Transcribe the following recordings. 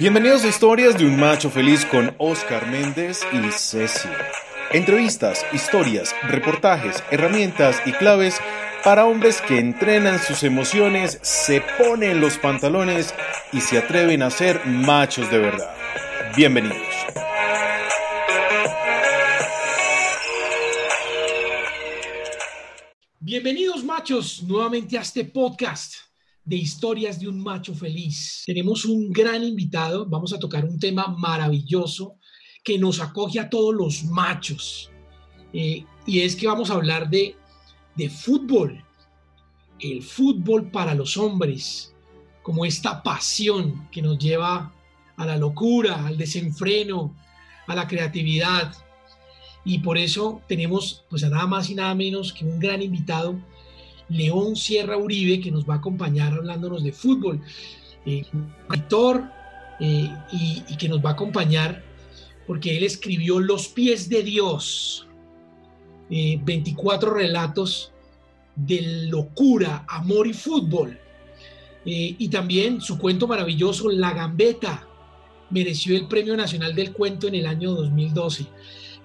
Bienvenidos a Historias de un Macho Feliz con Oscar Méndez y Ceci. Entrevistas, historias, reportajes, herramientas y claves para hombres que entrenan sus emociones, se ponen los pantalones y se atreven a ser machos de verdad. Bienvenidos. Bienvenidos machos nuevamente a este podcast de historias de un macho feliz. Tenemos un gran invitado, vamos a tocar un tema maravilloso que nos acoge a todos los machos. Eh, y es que vamos a hablar de, de fútbol, el fútbol para los hombres, como esta pasión que nos lleva a la locura, al desenfreno, a la creatividad. Y por eso tenemos pues a nada más y nada menos que un gran invitado León Sierra Uribe, que nos va a acompañar hablándonos de fútbol, eh, eh, y, que nos va a acompañar porque él escribió Los pies de Dios, 24 eh, relatos de locura, amor y fútbol. Eh, y también su cuento maravilloso, La Gambeta, mereció el Premio Nacional del Cuento en el año 2012.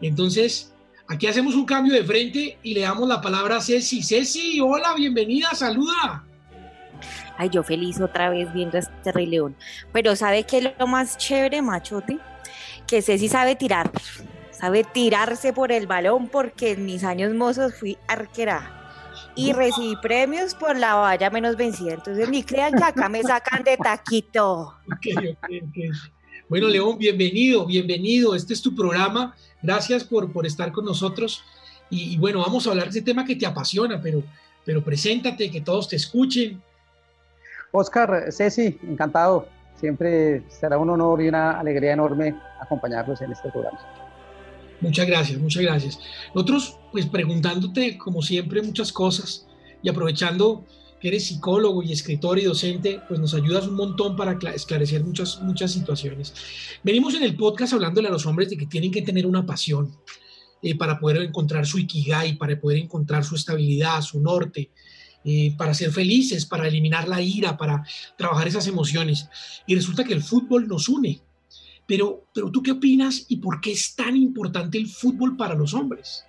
Entonces, Aquí hacemos un cambio de frente y le damos la palabra a Ceci. Ceci, hola, bienvenida, saluda. Ay, yo feliz otra vez viendo a este Rey León. Pero ¿sabe qué es lo más chévere, machote? Que Ceci sabe tirar. Sabe tirarse por el balón porque en mis años mozos fui arquera y recibí premios por la valla menos vencida. Entonces ni crean que acá me sacan de taquito. Bueno, León, bienvenido, bienvenido. Este es tu programa Gracias por, por estar con nosotros. Y, bueno, vamos a hablar de ese tema que te apasiona, pero, pero preséntate, que todos te escuchen. Oscar, Ceci, encantado. Siempre será un honor y una alegría enorme acompañarlos en este programa. Muchas gracias, muchas gracias. Nosotros, pues preguntándote, como siempre, muchas cosas y aprovechando que eres psicólogo y escritor y docente, pues nos ayudas un montón para esclarecer muchas, muchas situaciones. Venimos en el podcast hablándole a los hombres de que tienen que tener una pasión eh, para poder encontrar su ikigai, para poder encontrar su estabilidad, su norte, eh, para ser felices, para eliminar la ira, para trabajar esas emociones. Y resulta que el fútbol nos une. Pero, pero tú qué opinas y por qué es tan importante el fútbol para los hombres?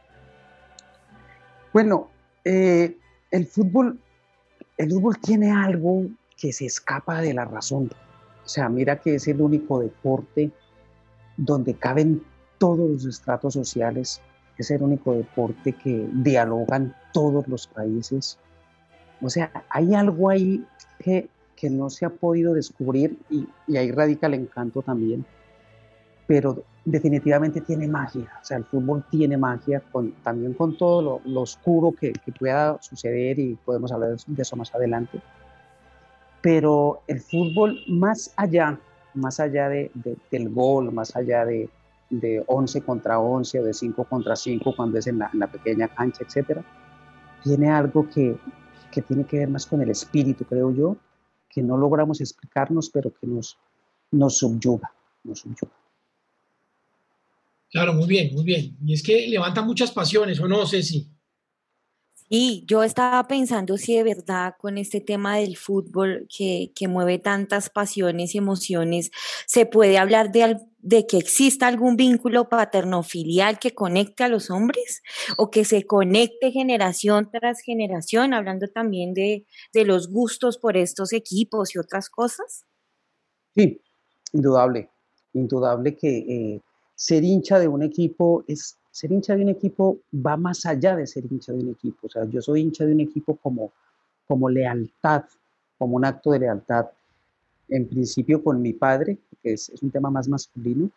Bueno, eh, el fútbol el fútbol tiene algo que se escapa de la razón. O sea, mira que es el único deporte donde caben todos los estratos sociales, es el único deporte que dialogan todos los países. O sea, hay algo ahí que, que no se ha podido descubrir y, y ahí radica el encanto también. Pero definitivamente tiene magia, o sea, el fútbol tiene magia, también con todo lo, oscuro que, pueda suceder y podemos hablar de eso más adelante. Pero el fútbol más allá, más allá de, del gol, más allá de, de 11 contra 11 o de 5 contra 5 cuando es en la, pequeña cancha, etcétera, tiene algo que, que tiene que ver más con el espíritu, creo yo, que no logramos explicarnos, pero que nos subyuga, nos subyuga. Claro, muy bien, muy bien. Y es que levanta muchas pasiones, ¿o no, Ceci? Sí, yo estaba pensando si de verdad con este tema del fútbol que, mueve tantas pasiones y emociones, se puede hablar de, de que exista algún vínculo paterno-filial que conecte a los hombres o que se conecte generación tras generación, hablando también de, los gustos por estos equipos y otras cosas. Sí, indudable, indudable que eh, ser hincha de un equipo es, ser hincha de un equipo va más allá de ser hincha de un equipo. O sea, yo soy hincha de un equipo como, como lealtad, como un acto de lealtad. En principio con mi padre, que es, un tema más masculino,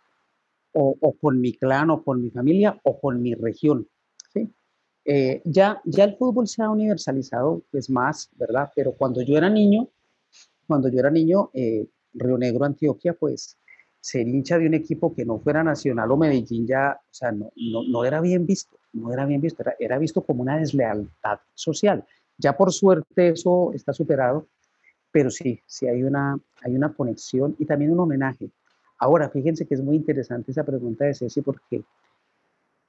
o, con mi clan, o con mi familia, o con mi región. Eh, ya, ya el fútbol se ha universalizado, pues más, ¿verdad? Pero cuando yo era niño, cuando yo era niño, eh, Río Negro, Antioquia, pues ser hincha de un equipo que no fuera Nacional o Medellín ya, o sea, no, no, era bien visto, no era bien visto, era, era, visto como una deslealtad social. Ya por suerte eso está superado, pero sí, sí hay una, hay una conexión y también un homenaje. Ahora, fíjense que es muy interesante esa pregunta de Ceci porque,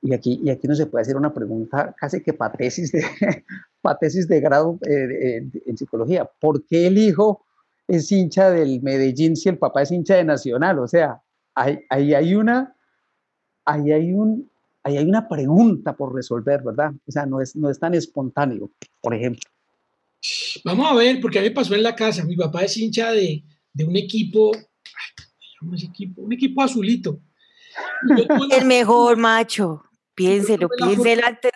y aquí, y aquí no se puede hacer una pregunta casi que patesis de, patesis de grado eh, en psicología, ¿por qué elijo es hincha del Medellín si el papá es hincha de Nacional? O sea, ahí, hay una, ahí hay un, ahí hay una pregunta por resolver, ¿verdad? O sea, no es, no es tan espontáneo, por ejemplo. Vamos a ver, porque a mí me pasó en la casa. Mi papá es hincha de, un equipo, ¿cómo ese equipo? Un equipo azulito. El mejor macho. Piénselo, piénselo antes.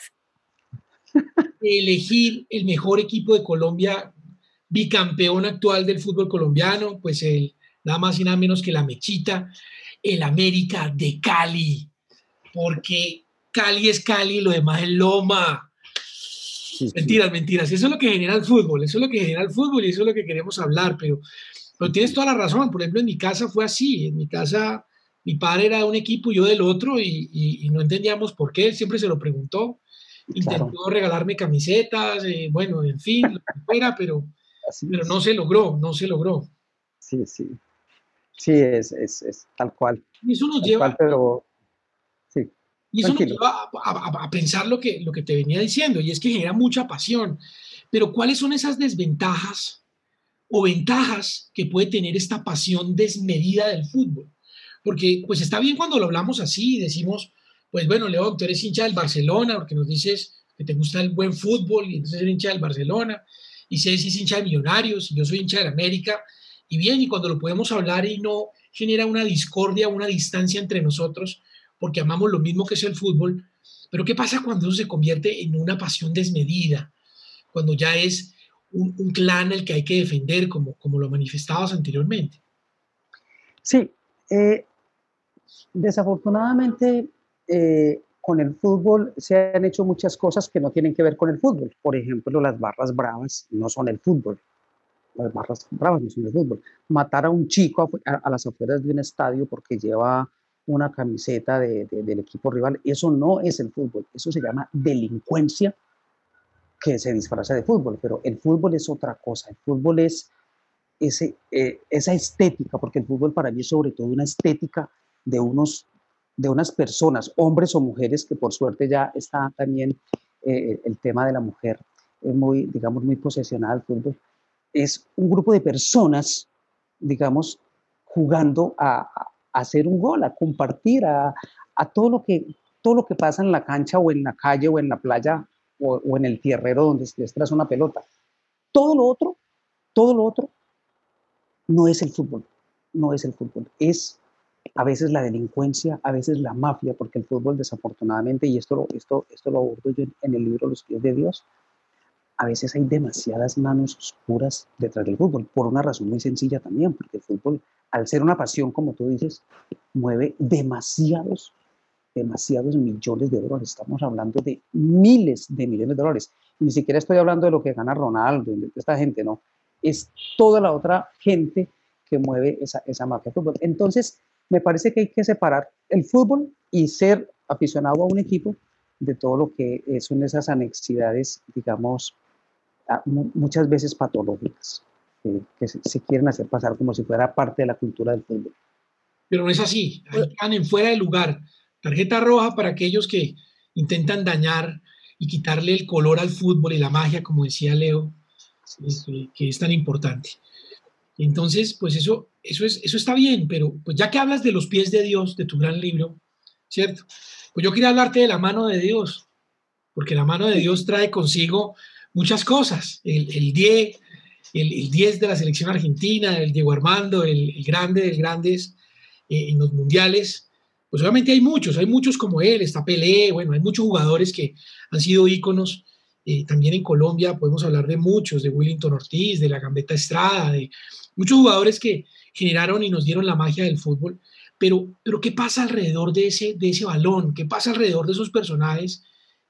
Elegir el mejor equipo de Colombia, bicampeón actual del fútbol colombiano, pues el nada más y nada menos que la Mechita, el América de Cali, porque Cali es Cali, lo demás es Loma. Mentiras, mentiras. Eso es lo que genera el fútbol, eso es lo que genera el fútbol y eso es lo que queremos hablar, pero, pero tienes toda la razón. Por ejemplo, en mi casa fue así. En mi casa, mi padre era de un equipo y yo del otro y, no entendíamos por qué. Él siempre se lo preguntó. Intentó regalarme camisetas, eh, bueno, en fin, lo que fuera, pero, pero no se logró, no se logró. Sí, sí. Sí, es, es, es tal cual. Y eso nos lleva. pero, y eso nos lleva a, pensar lo que, lo que te venía diciendo, y es que genera mucha pasión. Pero ¿cuáles son esas desventajas o ventajas que puede tener esta pasión desmedida del fútbol? Porque pues está bien cuando lo hablamos así y decimos, pues bueno, León, tú eres hincha del Barcelona, porque nos dices que te gusta el buen fútbol y entonces eres hincha del Barcelona, y si es hincha de Millonarios, y yo soy hincha de América, y bien, y cuando lo podemos hablar y no genera una discordia, una distancia entre nosotros, porque amamos lo mismo que es el fútbol, pero ¿qué pasa cuando eso se convierte en una pasión desmedida? Cuando ya es un, clan el que hay que defender, como, como lo manifestabas anteriormente. Sí, eh, desafortunadamente eh, con el fútbol se han hecho muchas cosas que no tienen que ver con el fútbol. Por ejemplo, las barras bravas no son el fútbol. Las barras bravas no son el fútbol. Matar a un chico a las afueras de un estadio porque lleva una camiseta del equipo rival. Eso no es el fútbol, eso se llama delincuencia que se disfraza de fútbol, pero el fútbol es otra cosa, el fútbol es ese, eh, esa estética, porque el fútbol para mí es sobre todo una estética de, unos, de unas personas, hombres o mujeres, que por suerte ya está también eh, el tema de la mujer es muy, digamos, muy posesionada al fútbol. Es un grupo de personas, digamos, jugando a, hacer un gol, a compartir, a, todo, lo que, todo lo que pasa en la cancha o en la calle o en la playa o, en el tierrero donde se les una pelota. Todo lo otro, todo lo otro, no es el fútbol, no es el fútbol, es a veces la delincuencia, a veces la mafia, porque el fútbol desafortunadamente, y esto, esto, esto lo abordo yo en el libro Los pies de Dios, a veces hay demasiadas manos oscuras detrás del fútbol, por una razón muy sencilla también, porque el fútbol al ser una pasión, como tú dices, mueve demasiados, demasiados millones de dólares. Estamos hablando de miles de millones de dólares. ni siquiera estoy hablando de lo que gana Ronaldo, de esta gente, no. Es toda la otra gente que mueve esa, esa marca de fútbol. Entonces, me parece que hay que separar el fútbol y ser aficionado a un equipo de todo lo que son esas anexidades, digamos, muchas veces patológicas que, se, quieren hacer pasar como si fuera parte de la cultura del fútbol. Pero no es así, están en fuera de lugar. Tarjeta roja para aquellos que intentan dañar y quitarle el color al fútbol y la magia, como decía Leo, que es tan importante. Entonces, pues eso, eso, es, eso está bien, pero pues ya que hablas de los pies de Dios, de tu gran libro, ¿cierto? Pues yo quería hablarte de la mano de Dios, porque la mano de Dios trae consigo muchas cosas. El, el die, el, 10 de la selección argentina, el Diego Armando, el, grande de grandes eh, en los mundiales. Pues obviamente hay muchos, hay muchos como él, está Pelé, bueno, hay muchos jugadores que han sido íconos. Eh, también en Colombia podemos hablar de muchos, de Willington Ortiz, de la Gambetta Estrada, de muchos jugadores que generaron y nos dieron la magia del fútbol. Pero, pero ¿qué pasa alrededor de ese, de ese balón? ¿Qué pasa alrededor de esos personajes?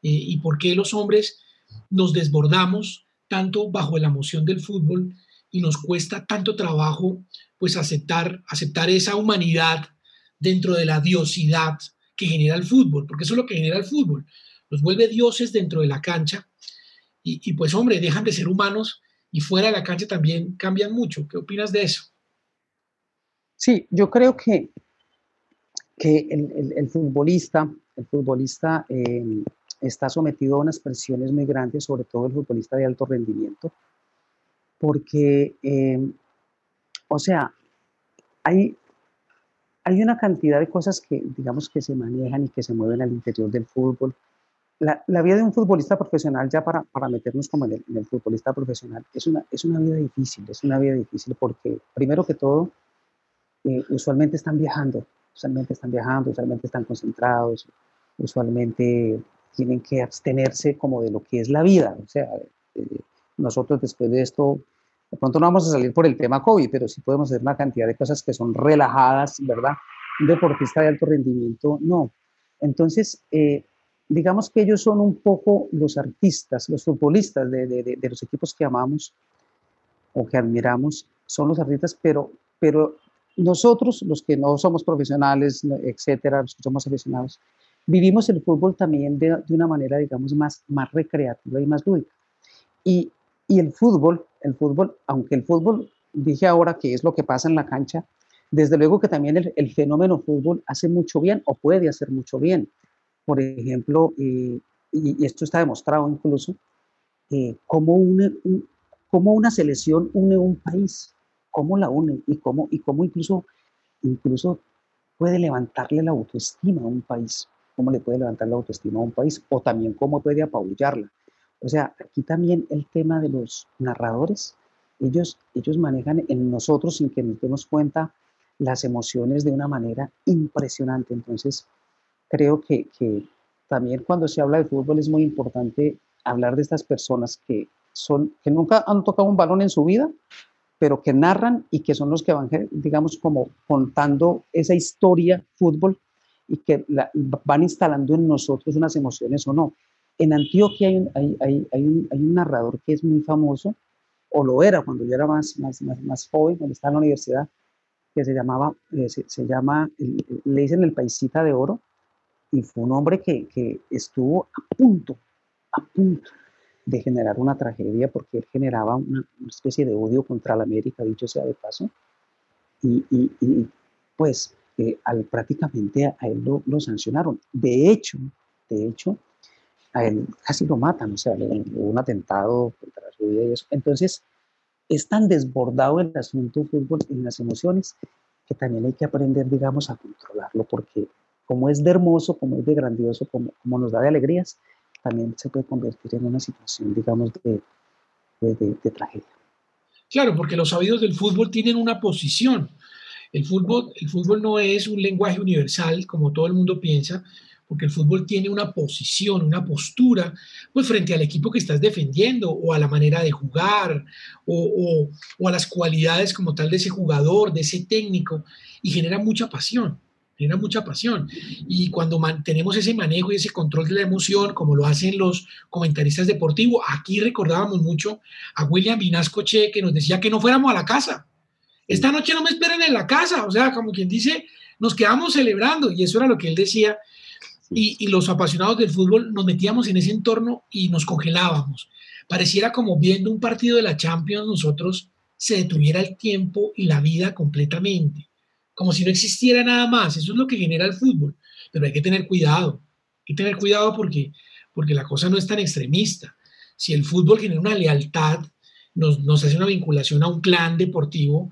Eh, ¿Y por qué los hombres nos desbordamos tanto bajo la emoción del fútbol y nos cuesta tanto trabajo pues aceptar, aceptar esa humanidad dentro de la diosidad que genera el fútbol, porque eso es lo que genera el fútbol, nos vuelve dioses dentro de la cancha y, pues hombre, dejan de ser humanos y fuera de la cancha también cambian mucho. ¿Qué opinas de eso? Sí, yo creo que, que el, futbolista, el futbolista eh, está sometido a unas presiones muy grandes, sobre todo el futbolista de alto rendimiento, porque eh, o sea, hay, hay una cantidad de cosas que, digamos, que se manejan y que se mueven al interior del fútbol. La, vida de un futbolista profesional, ya para, para meternos como en el, en el, futbolista profesional, es una, es una vida difícil, es una vida difícil porque, primero que todo, eh, usualmente están viajando, usualmente están viajando, usualmente están concentrados, usualmente tienen que abstenerse como de lo que es la vida. O sea, eh, nosotros después de esto, de pronto no vamos a salir por el tema COVID, pero sí podemos hacer una cantidad de cosas que son relajadas, ¿verdad? Un deportista de alto rendimiento, no. Entonces, eh, digamos que ellos son un poco los artistas, los futbolistas de, de, de, los equipos que amamos o que admiramos, son los artistas, pero, pero nosotros, los que no somos profesionales, etcétera, los que somos aficionados, vivimos el fútbol también de, de, una manera, digamos, más, más recreativa y más lúdica. Y, y el fútbol, el fútbol, aunque el fútbol, dije ahora que es lo que pasa en la cancha, desde luego que también el, el fenómeno fútbol hace mucho bien o puede hacer mucho bien. Por ejemplo, eh, y, y, esto está demostrado incluso, eh, cómo, une, un, cómo una selección une un país, cómo la une y cómo, y cómo incluso, incluso puede levantarle la autoestima a un país cómo le puede levantar la autoestima a un país o también cómo puede apabullarla. O sea, aquí también el tema de los narradores, ellos, ellos manejan en nosotros sin que nos demos cuenta las emociones de una manera impresionante. Entonces, creo que, que también cuando se habla de fútbol es muy importante hablar de estas personas que, son, que nunca han tocado un balón en su vida, pero que narran y que son los que van, digamos, como contando esa historia fútbol y que la, van instalando en nosotros unas emociones o no. En Antioquia hay un, hay, hay, hay, un, hay un, narrador que es muy famoso, o lo era cuando yo era más, más, más, más joven, cuando estaba en la universidad, que se llamaba, eh, se, se, llama, le dicen el paisita de oro, y fue un hombre que, que estuvo a punto, a punto de generar una tragedia porque él generaba una, una especie de odio contra la América, dicho sea de paso, y, y, y pues eh, al, prácticamente a, a él lo, lo, sancionaron. De hecho, de hecho, a él casi lo matan, o sea, hubo un atentado contra su vida y eso. Entonces, es tan desbordado el asunto fútbol en las emociones que también hay que aprender, digamos, a controlarlo, porque como es de hermoso, como es de grandioso, como, nos da de alegrías, también se puede convertir en una situación, digamos, de, tragedia. Claro, porque los sabidos del fútbol tienen una posición. El fútbol, el fútbol no es un lenguaje universal, como todo el mundo piensa, porque el fútbol tiene una posición, una postura, pues frente al equipo que estás defendiendo, o a la manera de jugar, o, o, a las cualidades como tal de ese jugador, de ese técnico, y genera mucha pasión, genera mucha pasión. Y cuando mantenemos ese manejo y ese control de la emoción, como lo hacen los comentaristas deportivos, aquí recordábamos mucho a William Vinasco Che, que nos decía que no fuéramos a la casa, esta noche no me esperen en la casa, o sea, como quien dice, nos quedamos celebrando y eso era lo que él decía. Y, y, los apasionados del fútbol nos metíamos en ese entorno y nos congelábamos. Pareciera como viendo un partido de la Champions, nosotros se detuviera el tiempo y la vida completamente, como si no existiera nada más. Eso es lo que genera el fútbol. Pero hay que tener cuidado, hay que tener cuidado porque, porque la cosa no es tan extremista. Si el fútbol genera una lealtad, nos, nos hace una vinculación a un clan deportivo,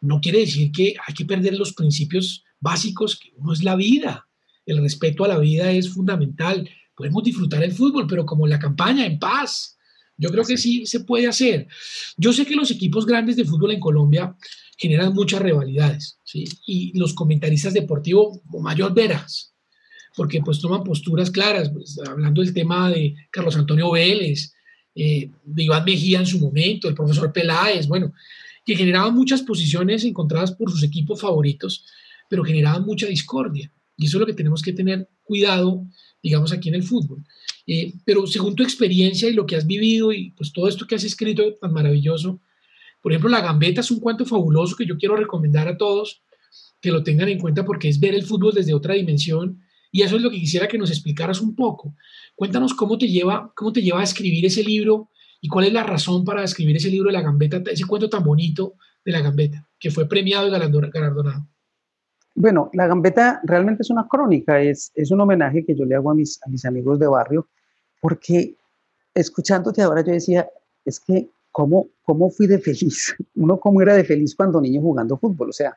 no quiere decir que hay que perder los principios básicos, que uno es la vida. El respeto a la vida es fundamental. Podemos disfrutar el fútbol, pero como la campaña, en paz. Yo creo que sí se puede hacer. Yo sé que los equipos grandes de fútbol en Colombia generan muchas rivalidades. Y los comentaristas deportivos, mayor veras, porque pues toman posturas claras, pues, hablando del tema de Carlos Antonio Vélez, eh, de Iván Mejía en su momento, el profesor Peláez, bueno, que generaban muchas posiciones encontradas por sus equipos favoritos, pero generaban mucha discordia. Y eso es lo que tenemos que tener cuidado, digamos, aquí en el fútbol. Eh, pero según tu experiencia y lo que has vivido y pues todo esto que has escrito tan maravilloso, por ejemplo, La Gambeta es un cuento fabuloso que yo quiero recomendar a todos que lo tengan en cuenta porque es ver el fútbol desde otra dimensión y eso es lo que quisiera que nos explicaras un poco. Cuéntanos cómo te lleva, cómo te lleva a escribir ese libro y cuál es la razón para escribir ese libro de la gambeta, ese cuento tan bonito de la gambeta, que fue premiado y galardonado. Bueno, la gambeta realmente es una crónica, es, un homenaje que yo le hago a mis amigos de barrio, porque escuchándote ahora yo decía, es que cómo, cómo fui de feliz, uno cómo era de feliz cuando niño jugando fútbol. O sea,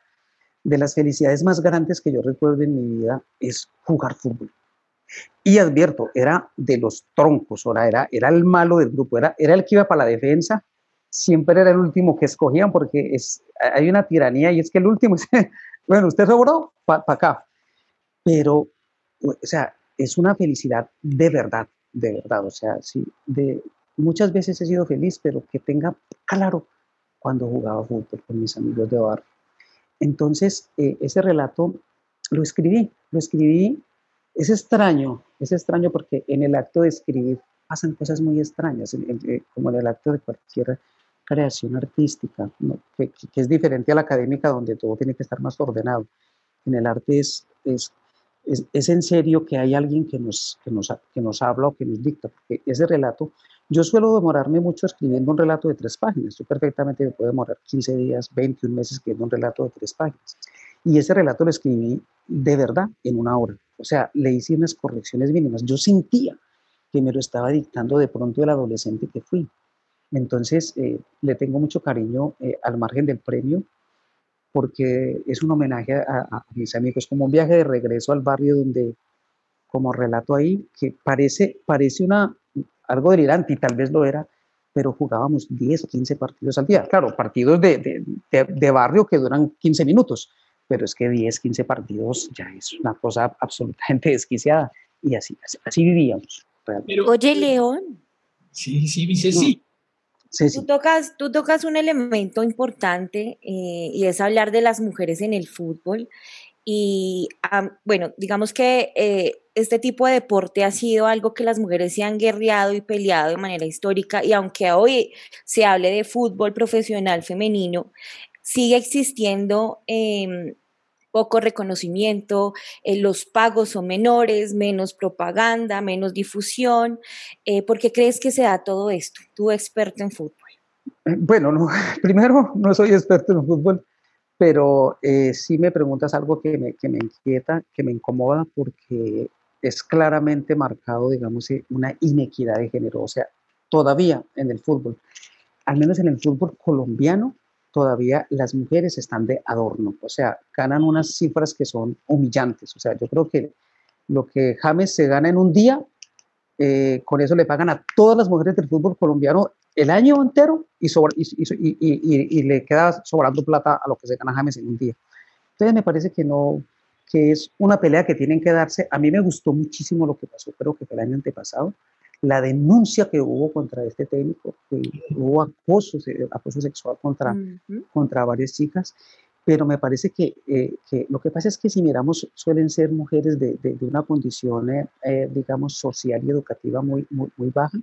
de las felicidades más grandes que yo recuerdo en mi vida es jugar fútbol. Y advierto, era de los troncos, ahora era, era el malo del grupo, era, era el que iba para la defensa, siempre era el último que escogían porque es, hay una tiranía y es que el último es, bueno, usted sobró para acá. Pero, o sea, es una felicidad de verdad, de verdad. O sea, sí, de, muchas veces he sido feliz, pero que tenga claro cuando jugaba fútbol con mis amigos de barrio. Entonces, eh, ese relato lo escribí, lo escribí. Es extraño, es extraño porque en el acto de escribir pasan cosas muy extrañas, eh, como en el acto de cualquier creación artística, que, es diferente a la académica donde todo tiene que estar más ordenado. En el arte es, es, es, en serio que hay alguien que nos, que, nos, que nos habla o que nos dicta, porque ese relato yo suelo demorarme mucho escribiendo un relato de tres páginas. Yo perfectamente me puedo demorar 15 días, 21 meses escribiendo un relato de tres páginas. Y ese relato lo escribí de verdad en una hora. O sea, le hice unas correcciones mínimas. Yo sentía que me lo estaba dictando de pronto el adolescente que fui. Entonces, eh, le tengo mucho cariño eh, al margen del premio porque es un homenaje a, a, mis amigos, como un viaje de regreso al barrio donde, como relato ahí, que parece, parece una, algo delirante y tal vez lo era, pero jugábamos 10 o 15 partidos al día. Claro, partidos de, de, de, barrio que duran 15 minutos, pero es que 10, 15 partidos ya es una cosa absolutamente desquiciada y así, así, vivíamos. Oye, León. Sí, sí, dice sí. Tú, tocas, tú tocas un elemento importante eh, y es hablar de las mujeres en el fútbol. Y bueno, digamos que eh, este tipo de deporte ha sido algo que las mujeres se han guerreado y peleado de manera histórica y aunque hoy se hable de fútbol profesional femenino, sigue existiendo em, poco reconocimiento, eh, los pagos son menores, menos propaganda, menos difusión. Eh, ¿Por qué crees que se da todo esto? Tú experto en fútbol. Bueno, no, primero no soy experto en fútbol, pero eh, sí me preguntas algo que me, que me inquieta, que me incomoda, porque es claramente marcado, digamos, eh, una inequidad de género. O sea, todavía en el fútbol, al menos en el fútbol colombiano, todavía las mujeres están de adorno. O sea, ganan unas cifras que son humillantes. O sea, yo creo que lo que James se gana en un día, eh, con eso le pagan a todas las mujeres del fútbol colombiano el año entero y, y, le queda sobrando plata a lo que se gana James en un día. Entonces me parece que no, que es una pelea que tienen que darse. A mí me gustó muchísimo lo que pasó, creo que fue el año antepasado, la denuncia que hubo contra este técnico, que hubo acoso, acoso sexual contra, contra varias chicas, pero me parece que, eh, que, lo que pasa es que si miramos, suelen ser mujeres de, de, una condición, eh, eh, digamos, social y educativa muy, muy, muy baja,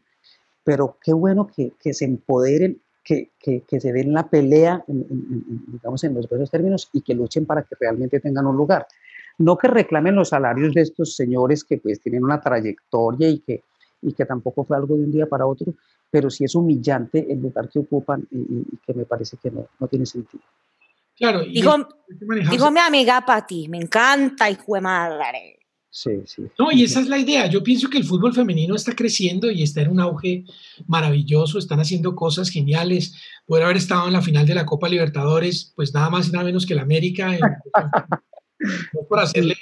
pero qué bueno que, que se empoderen, que, que, que, se den la pelea, digamos, en los buenos términos y que luchen para que realmente tengan un lugar. No que reclamen los salarios de estos señores que pues tienen una trayectoria y que, y que tampoco fue algo de un día para otro, pero sí es humillante el lugar que ocupan y, que me parece que no, no tiene sentido. Claro. Y digo, digo mi amiga Pati, me encanta, hijo de madre. Sí, sí. No, y esa es la idea. Yo pienso que el fútbol femenino está creciendo y está en un auge maravilloso. Están haciendo cosas geniales. Poder haber estado en la final de la Copa Libertadores, pues nada más y nada menos que la América. por hacerle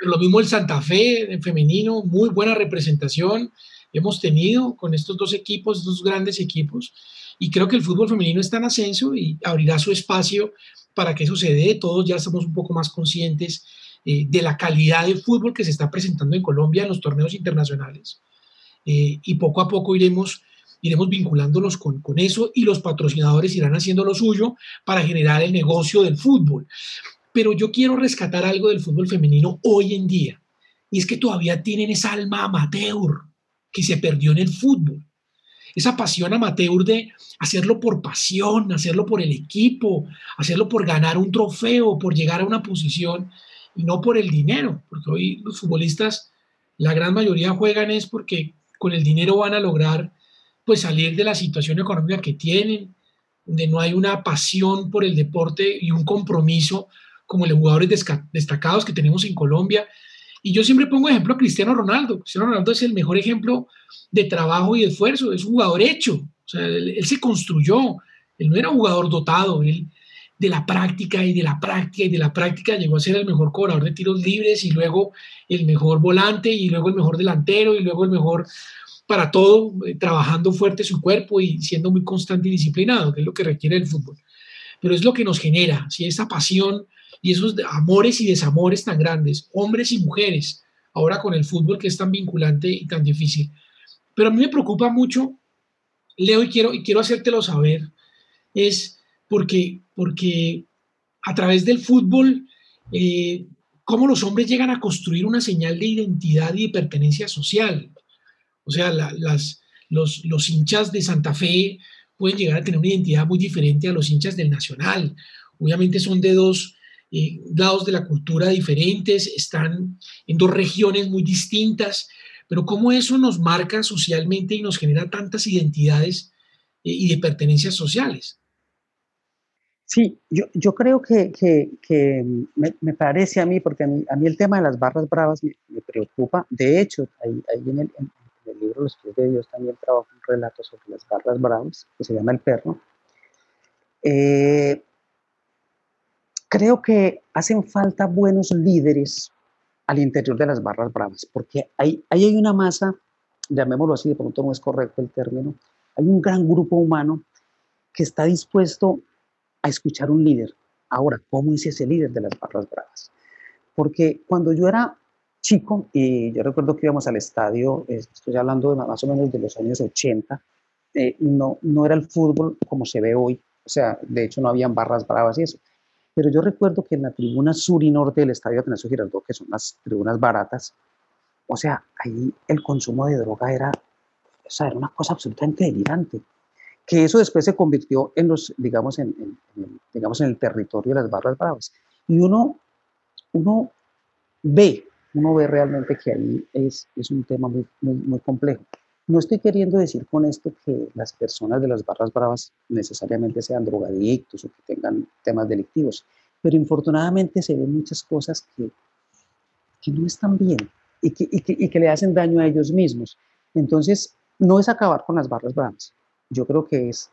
lo mismo el Santa Fe en femenino, muy buena representación hemos tenido con estos dos equipos, estos grandes equipos. Y creo que el fútbol femenino está en ascenso y abrirá su espacio para que eso se dé. Todos ya estamos un poco más conscientes eh, de la calidad de fútbol que se está presentando en Colombia en los torneos internacionales. Eh, y poco a poco iremos, iremos vinculándolos con, con eso y los patrocinadores irán haciendo lo suyo para generar el negocio del fútbol. Pero yo quiero rescatar algo del fútbol femenino hoy en día, y es que todavía tienen esa alma amateur que se perdió en el fútbol. Esa pasión amateur de hacerlo por pasión, hacerlo por el equipo, hacerlo por ganar un trofeo, por llegar a una posición y no por el dinero, porque hoy los futbolistas, la gran mayoría juegan es porque con el dinero van a lograr pues salir de la situación económica que tienen, donde no hay una pasión por el deporte y un compromiso como los jugadores destacados que tenemos en Colombia. Y yo siempre pongo ejemplo a Cristiano Ronaldo. Cristiano Ronaldo es el mejor ejemplo de trabajo y esfuerzo, es un jugador hecho, O sea, él, se construyó, él no era un jugador dotado, él de la práctica y de la práctica y de la práctica llegó a ser el mejor cobrador de tiros libres y luego el mejor volante y luego el mejor delantero y luego el mejor para todo, eh, trabajando fuerte su cuerpo y siendo muy constante y disciplinado, que es lo que requiere el fútbol. Pero es lo que nos genera, si esa pasión y esos amores y desamores tan grandes, hombres y mujeres, ahora con el fútbol que es tan vinculante y tan difícil. Pero a mí me preocupa mucho, Leo, y quiero, y quiero hacértelo saber, es porque, porque a través del fútbol, eh, cómo los hombres llegan a construir una señal de identidad y de pertenencia social. O sea, las, los, los hinchas de Santa Fe pueden llegar a tener una identidad muy diferente a los hinchas del Nacional. Obviamente son de dos eh, lados de la cultura diferentes, están en dos regiones muy distintas, pero cómo eso nos marca socialmente y nos genera tantas identidades eh, y de pertenencias sociales. Sí, yo, creo que, me, parece a mí, porque a mí, el tema de las barras bravas me, preocupa. De hecho, ahí, ahí en, el, en, el, libro Los pies de Dios también trabajo un relato sobre las barras bravas, que se llama El perro. Eh, creo que hacen falta buenos líderes al interior de las barras bravas, porque ahí, hay una masa, llamémoslo así, de pronto no es correcto el término, hay un gran grupo humano que está dispuesto a escuchar un líder. Ahora, ¿cómo es ese líder de las barras bravas? Porque cuando yo era chico, y yo recuerdo que íbamos al estadio, estoy hablando de más o menos de los años 80, eh, no, no era el fútbol como se ve hoy, o sea, de hecho no habían barras bravas y eso. Pero yo recuerdo que en la tribuna sur y norte del estadio Atenasio Girardot, que son las tribunas baratas, o sea, ahí el consumo de droga era, o sea, era una cosa absolutamente delirante que eso después se convirtió en los, digamos, en, digamos, en el territorio de las barras bravas. Y uno, uno ve, uno ve realmente que ahí es, es un tema muy, muy, complejo. No estoy queriendo decir con esto que las personas de las barras bravas necesariamente sean drogadictos o que tengan temas delictivos, pero infortunadamente se ven muchas cosas que, que no están bien y que, que, que le hacen daño a ellos mismos. Entonces, no es acabar con las barras bravas, yo creo que es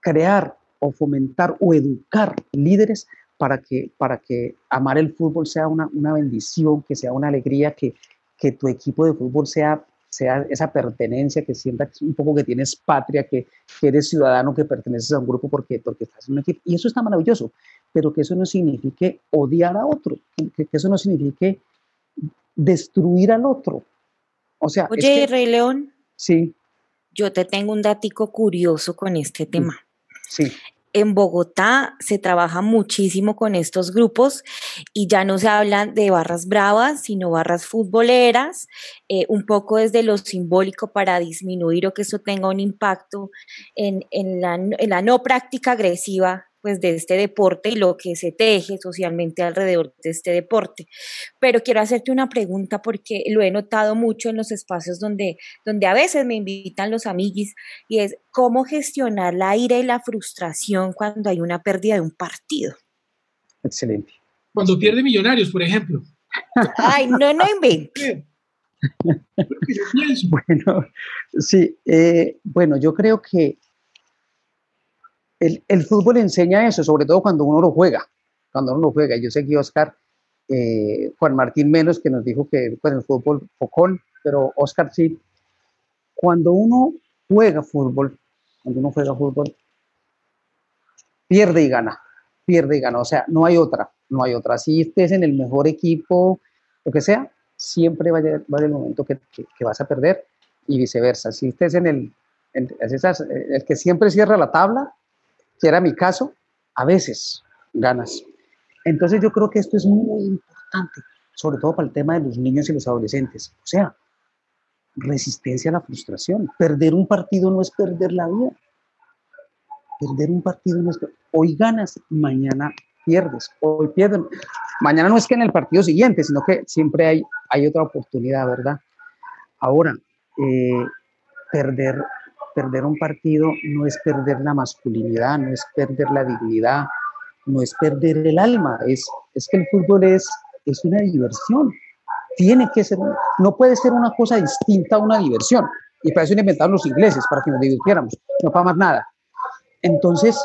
crear o fomentar o educar líderes para que, para que amar el fútbol sea una, una bendición, que sea una alegría, que, que tu equipo de fútbol sea, sea esa pertenencia, que sientas un poco que tienes patria, que, que, eres ciudadano, que perteneces a un grupo porque, porque estás en un equipo. Y eso está maravilloso, pero que eso no signifique odiar a otro, que, que eso no signifique destruir al otro. O sea, Oye, Rey León. Sí yo te tengo un datico curioso con este tema. Sí. En Bogotá se trabaja muchísimo con estos grupos y ya no se hablan de barras bravas, sino barras futboleras, eh, un poco desde lo simbólico para disminuir o que eso tenga un impacto en, la, en la no práctica agresiva pues de este deporte y lo que se teje socialmente alrededor de este deporte. Pero quiero hacerte una pregunta porque lo he notado mucho en los espacios donde, donde a veces me invitan los amiguis y es cómo gestionar la ira y la frustración cuando hay una pérdida de un partido. Excelente. Cuando pierde millonarios, por ejemplo. Ay, no, no invente. bueno, sí, eh, bueno, yo creo que el, fútbol enseña eso, sobre todo cuando uno lo juega, cuando uno lo juega. Yo sé que Oscar, eh, Juan Martín menos, que nos dijo que pues, el fútbol focón, pero Oscar sí. Cuando uno juega fútbol, cuando uno juega fútbol, pierde y gana, pierde y gana. O sea, no hay otra, no hay otra. Si estés en el mejor equipo, lo que sea, siempre va a llegar, el momento que, vas a perder y viceversa. Si estés en el, el que siempre cierra la tabla, que era mi caso, a veces ganas. Entonces yo creo que esto es muy importante, sobre todo para el tema de los niños y los adolescentes. O sea, resistencia a la frustración. Perder un partido no es perder la vida. Perder un partido no es... Hoy ganas, mañana pierdes. Hoy pierdes. Mañana no es que en el partido siguiente, sino que siempre hay, hay otra oportunidad, ¿verdad? Ahora, eh, perder perder un partido no es perder la masculinidad, no es perder la dignidad, no es perder el alma, es, es que el fútbol es, es una diversión. Tiene que ser, no puede ser una cosa distinta a una diversión. Y para eso lo inventaron los ingleses, para que nos divirtiéramos, no para más nada. Entonces,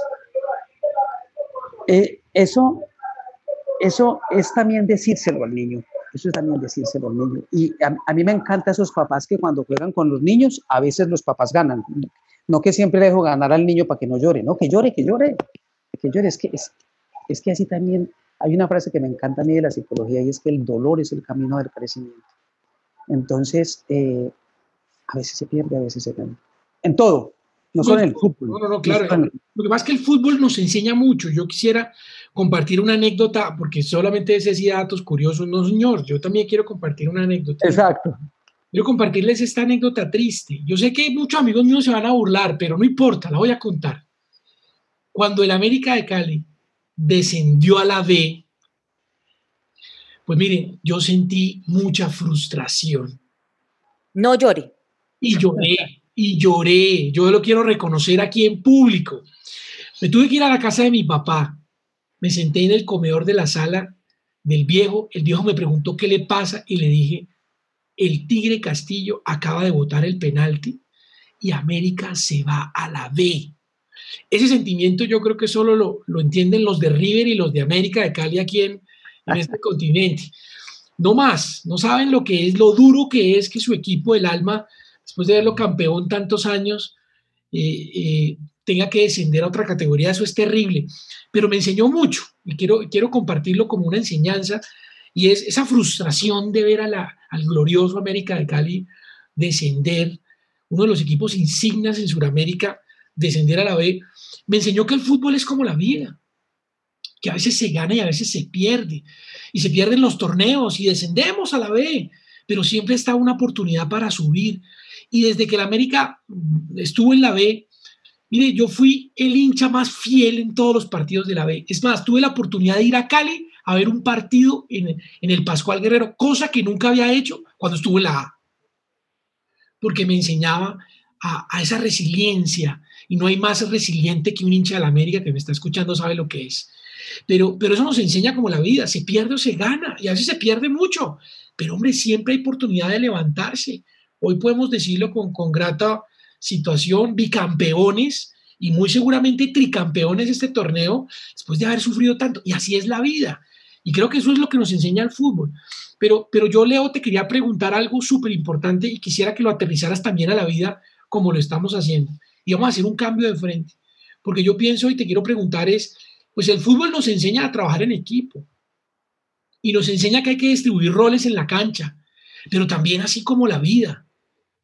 eh, eso, eso es también decírselo al niño. Eso es también decírselo al niño. Y a, mí me encanta esos papás que cuando juegan con los niños, a veces los papás ganan. No que siempre dejo ganar al niño para que no llore, no, que llore, que llore, que llore. Es que, es, es que así también hay una frase que me encanta a mí de la psicología y es que el dolor es el camino del crecimiento. Entonces, eh, a veces se pierde, a veces se gana. En todo, no solo en el fútbol. No, no, no, claro. Lo que pasa es que el fútbol nos enseña mucho. Yo quisiera compartir una anécdota, porque solamente ese sí datos curiosos. No, señor, yo también quiero compartir una anécdota. Exacto. Quiero compartirles esta anécdota triste. Yo sé que muchos amigos míos se van a burlar, pero no importa, la voy a contar. Cuando el América de Cali descendió a la B, pues miren, yo sentí mucha frustración. No llore. Y lloré y lloré. Yo lo quiero reconocer aquí en público. Me tuve que ir a la casa de mi papá. Me senté en el comedor de la sala del viejo. El viejo me preguntó qué le pasa y le dije, el Tigre Castillo acaba de votar el penalti y América se va a la B. Ese sentimiento yo creo que solo lo, entienden los de River y los de América de Cali aquí en, en este continente. No más, no saben lo que es, lo duro que es que su equipo del alma después de verlo campeón tantos años, eh, eh, tenga que descender a otra categoría, eso es terrible. Pero me enseñó mucho y quiero, quiero compartirlo como una enseñanza y es esa frustración de ver a la, al glorioso América de Cali descender, uno de los equipos insignes en Sudamérica, descender a la B, me enseñó que el fútbol es como la vida, que a veces se gana y a veces se pierde, y se pierden los torneos y descendemos a la B, pero siempre está una oportunidad para subir. Y desde que la América estuvo en la B, mire, yo fui el hincha más fiel en todos los partidos de la B. Es más, tuve la oportunidad de ir a Cali a ver un partido en, el Pascual Guerrero, cosa que nunca había hecho cuando estuve en la A. Porque me enseñaba a, a, esa resiliencia. Y no hay más resiliente que un hincha de la América que me está escuchando sabe lo que es. Pero, pero eso nos enseña como la vida, se pierde o se gana, y a veces se pierde mucho. Pero hombre, siempre hay oportunidad de levantarse. Hoy podemos decirlo con, con grata situación, bicampeones y muy seguramente tricampeones este torneo después de haber sufrido tanto. Y así es la vida. Y creo que eso es lo que nos enseña el fútbol. Pero, pero yo, Leo, te quería preguntar algo súper importante y quisiera que lo aterrizaras también a la vida como lo estamos haciendo. Y vamos a hacer un cambio de frente. Porque yo pienso y te quiero preguntar es, pues el fútbol nos enseña a trabajar en equipo y nos enseña que hay que distribuir roles en la cancha, pero también así como la vida.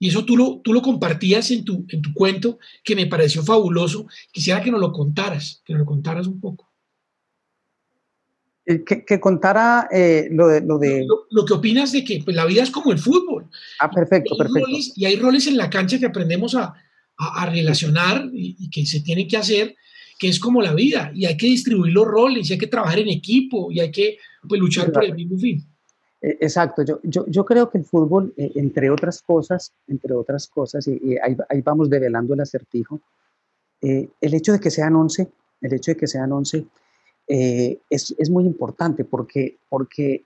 Y eso tú lo, tú lo compartías en tu, en tu cuento, que me pareció fabuloso. Quisiera que nos lo contaras, que nos lo contaras un poco. Eh, que, contara eh, lo de... Lo, de... Lo, que opinas de que pues, la vida es como el fútbol. Ah, perfecto, perfecto. y hay roles en la cancha que aprendemos a, a, relacionar y, y, que se tienen que hacer, que es como la vida. Y hay que distribuir los roles, y hay que trabajar en equipo, y hay que pues luchar por el mismo fin. E, exacto, yo, yo, creo que el fútbol, eh, entre otras cosas, entre otras cosas, y, ahí, ahí, vamos develando el acertijo, eh, el hecho de que sean 11, el hecho de que sean 11 eh, es, es, muy importante porque, porque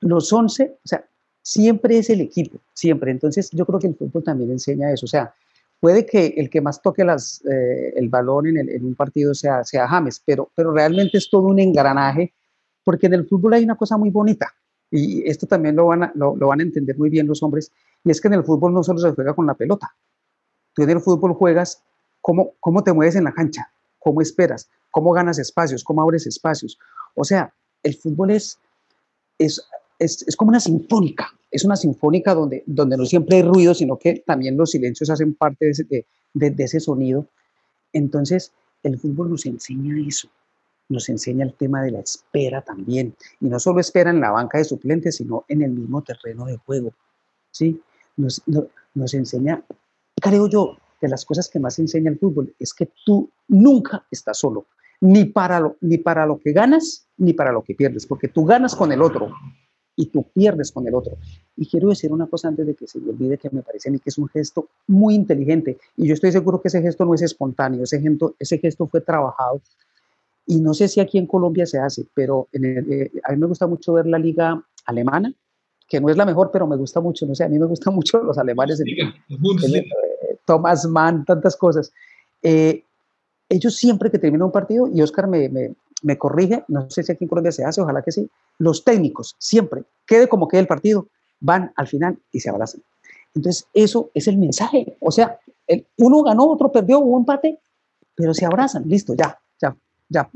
los 11, o sea, siempre es el equipo, siempre. Entonces yo creo que el fútbol también enseña eso, o sea, puede que el que más toque el balón en, en, un partido sea, sea James, pero, pero realmente es todo un engranaje porque en el fútbol hay una cosa muy bonita, y esto también lo van, a, lo, van a entender muy bien los hombres, y es que en el fútbol no solo se juega con la pelota, tú en el fútbol juegas cómo, cómo te mueves en la cancha, cómo esperas, cómo ganas espacios, cómo abres espacios. O sea, el fútbol es, es, es, como una sinfónica, es una sinfónica donde, donde no siempre hay ruido, sino que también los silencios hacen parte de ese, de, de ese sonido. Entonces, el fútbol nos enseña eso, nos enseña el tema de la espera también. Y no solo espera en la banca de suplentes, sino en el mismo terreno de juego. ¿sí? Nos, nos enseña, creo yo, de las cosas que más enseña el fútbol, es que tú nunca estás solo, ni para, lo, ni para lo que ganas, ni para lo que pierdes, porque tú ganas con el otro y tú pierdes con el otro. Y quiero decir una cosa antes de que se me olvide que me parece a mí que es un gesto muy inteligente y yo estoy seguro que ese gesto no es espontáneo, ese gesto, ese gesto fue trabajado y no sé si aquí en Colombia se hace, pero eh, a mí me gusta mucho ver la liga alemana, que no es la mejor, pero me gusta mucho, no sé, a mí me gustan mucho los alemanes. Thomas Mann, tantas cosas. Eh, ellos siempre que terminan un partido, y Oscar me, me, me, corrige, no sé si aquí en Colombia se hace, ojalá que sí, los técnicos siempre, quede como quede el partido, van al final y se abrazan. Entonces, eso es el mensaje. O sea, el, uno ganó, otro perdió, hubo empate, pero se abrazan, listo, ya, ya,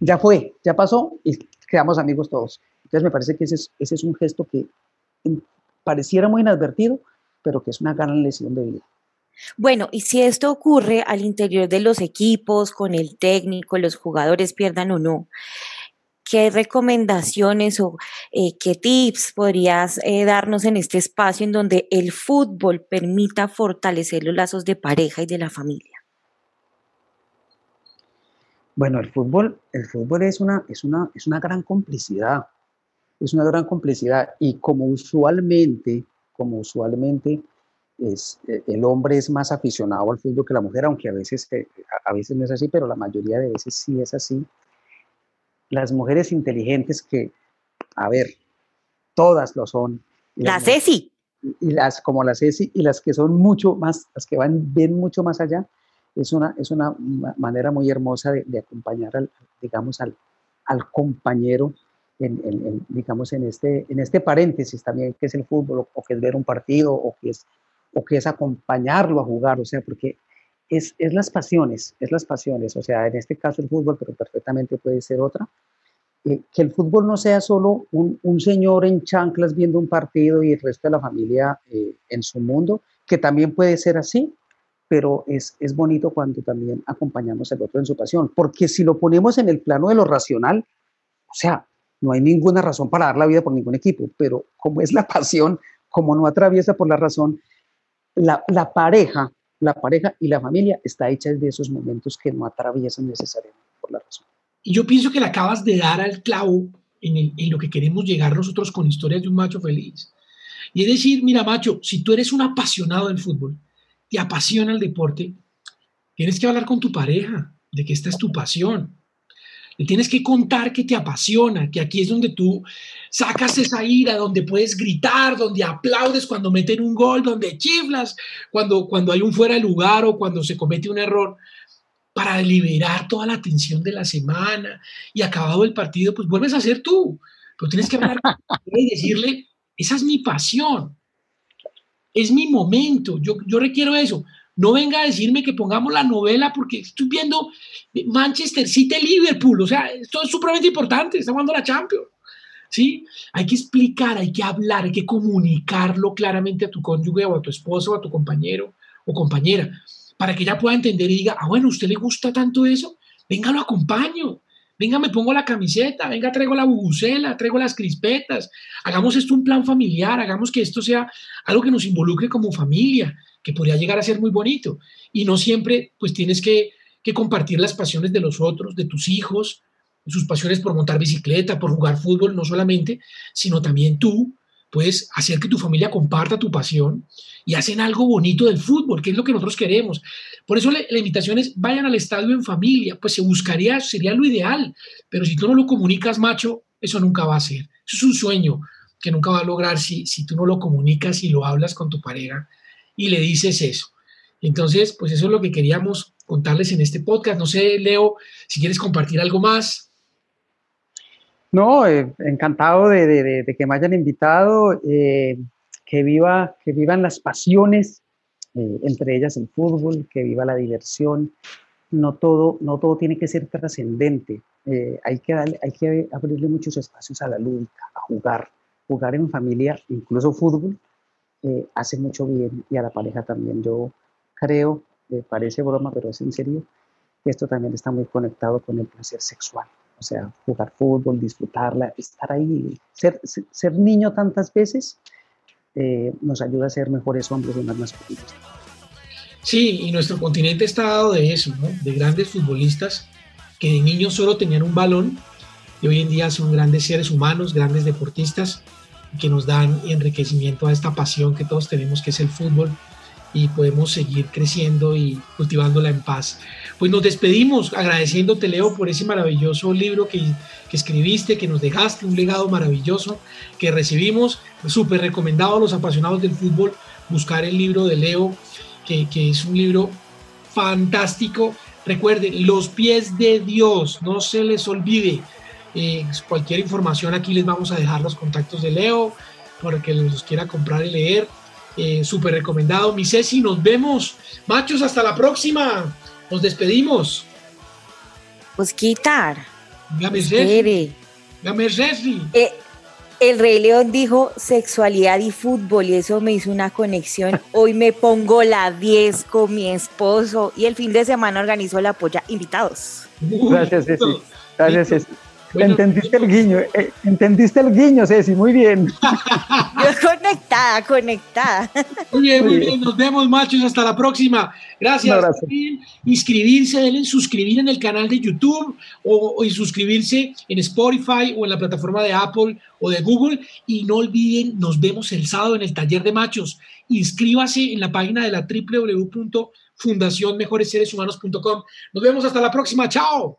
ya, fue, ya pasó y quedamos amigos todos. Entonces, me parece que ese es, un gesto que pareciera muy inadvertido, pero que es una gran lesión de vida. Bueno, y si esto ocurre al interior de los equipos, con el técnico, los jugadores pierdan o no, ¿qué recomendaciones o eh, qué tips podrías eh, darnos en este espacio en donde el fútbol permita fortalecer los lazos de pareja y de la familia? Bueno, el fútbol, el fútbol es una, es una, es una gran complicidad, es una gran complicidad y como usualmente, como usualmente es, eh, el hombre es más aficionado al fútbol que la mujer, aunque a veces, a veces no es así, pero la mayoría de veces sí es así las mujeres inteligentes que, a ver, todas lo son. La Ceci. Y las como la Ceci y las que son mucho más, las que van, ven mucho más allá, es una, es una manera muy hermosa de, acompañar al, digamos, al, al compañero en, digamos, en este, en este paréntesis también, que es el fútbol, o, que es ver un partido, o que es, o que es acompañarlo a jugar, o sea, porque es, es, las pasiones, es las pasiones, o sea, en este caso el fútbol, pero perfectamente puede ser otra. Eh, que el fútbol no sea solo un, un, señor en chanclas viendo un partido y el resto de la familia eh, en su mundo, que también puede ser así, pero es, es bonito cuando también acompañamos al otro en su pasión, porque si lo ponemos en el plano de lo racional, o sea, no hay ninguna razón para dar la vida por ningún equipo, pero como es la pasión, como no atraviesa por la razón, la, la pareja la pareja y la familia está hecha de esos momentos que no atraviesan necesariamente por la razón. Y yo pienso que le acabas de dar al clavo en, en lo que queremos llegar nosotros con historias de un macho feliz. Y es decir, mira, macho, si tú eres un apasionado del fútbol, te apasiona el deporte, tienes que hablar con tu pareja de que esta es tu pasión. Le tienes que contar que te apasiona, que aquí es donde tú sacas esa ira, donde puedes gritar, donde aplaudes cuando meten un gol, donde chiflas, cuando, cuando hay un fuera de lugar o cuando se comete un error, para liberar toda la tensión de la semana y acabado el partido, pues vuelves a ser tú. Pero tienes que hablar y decirle, esa es mi pasión, es mi momento, yo, yo requiero eso. No venga a decirme que pongamos la novela porque estoy viendo Manchester City Liverpool. O sea, esto es supremamente importante. Está jugando la Champions. ¿Sí? Hay que explicar, hay que hablar, hay que comunicarlo claramente a tu cónyuge o a tu esposo o a tu compañero o compañera para que ella pueda entender y diga, ah, bueno, ¿a usted le gusta tanto eso? Venga, lo acompaño. Venga, me pongo la camiseta, venga, traigo la bubucela, traigo las crispetas. Hagamos esto un plan familiar, hagamos que esto sea algo que nos involucre como familia que podría llegar a ser muy bonito. Y no siempre, pues tienes que, compartir las pasiones de los otros, de tus hijos, sus pasiones por montar bicicleta, por jugar fútbol, no solamente, sino también tú puedes hacer que tu familia comparta tu pasión y hacen algo bonito del fútbol, que es lo que nosotros queremos. Por eso la, invitación es vayan al estadio en familia, pues se buscaría, sería lo ideal, pero si tú no lo comunicas, macho, eso nunca va a ser. Eso es un sueño que nunca va a lograr si, si tú no lo comunicas y lo hablas con tu pareja y le dices eso. Entonces, pues eso es lo que queríamos contarles en este podcast. No sé, Leo, si quieres compartir algo más. No, eh, encantado de, que me hayan invitado, eh, que, viva, que vivan las pasiones, eh, entre ellas el fútbol, que viva la diversión. No todo, no todo tiene que ser trascendente. hay, que hay que abrirle muchos espacios a la lúdica, a jugar, jugar en familia, incluso fútbol, hace mucho bien y a la pareja también. Yo creo, parece broma, pero es en serio, que esto también está muy conectado con el placer sexual. O sea, jugar fútbol, disfrutarla, estar ahí, ser, ser niño tantas veces eh, nos ayuda a ser mejores hombres y más masculinos. Sí, y nuestro continente está dado de eso. De grandes futbolistas que de niños solo tenían un balón y hoy en día son grandes seres humanos, grandes deportistas que nos dan enriquecimiento a esta pasión que todos tenemos, que es el fútbol, y podemos seguir creciendo y cultivándola en paz. Pues nos despedimos agradeciéndote, Leo, por ese maravilloso libro que, que escribiste, que nos dejaste, un legado maravilloso que recibimos, súper recomendado a los apasionados del fútbol buscar el libro de Leo que, es un libro fantástico. Recuerden, los pies de Dios, no se les olvide. Eh, cualquier información aquí les vamos a dejar los contactos de Leo para que los quiera comprar y leer. Eh, Súper recomendado. Mi Ceci, nos vemos. Machos, hasta la próxima. Nos despedimos. Pues quitar. Game Ceci. Game Ceci. Eh, el Rey León dijo sexualidad y fútbol y eso me hizo una conexión. Hoy me pongo la 10 con mi esposo y el fin de semana organizo la polla invitados. Gracias, Ceci. Gracias, Ceci entendiste el guiño, eh, entendiste el guiño, Ceci, muy bien. Yo conectada, conectada. Muy bien, muy bien. Nos vemos, machos. Hasta la próxima. Gracias. Inscribirse, denle suscribir en el canal de YouTube o, o suscribirse en Spotify o en la plataforma de Apple o de Google. Y no olviden, nos vemos el sábado en el taller de machos. Inscríbase en la página de la www.fundacionmejoressereshumanos.com. Nos vemos hasta la próxima. Chao.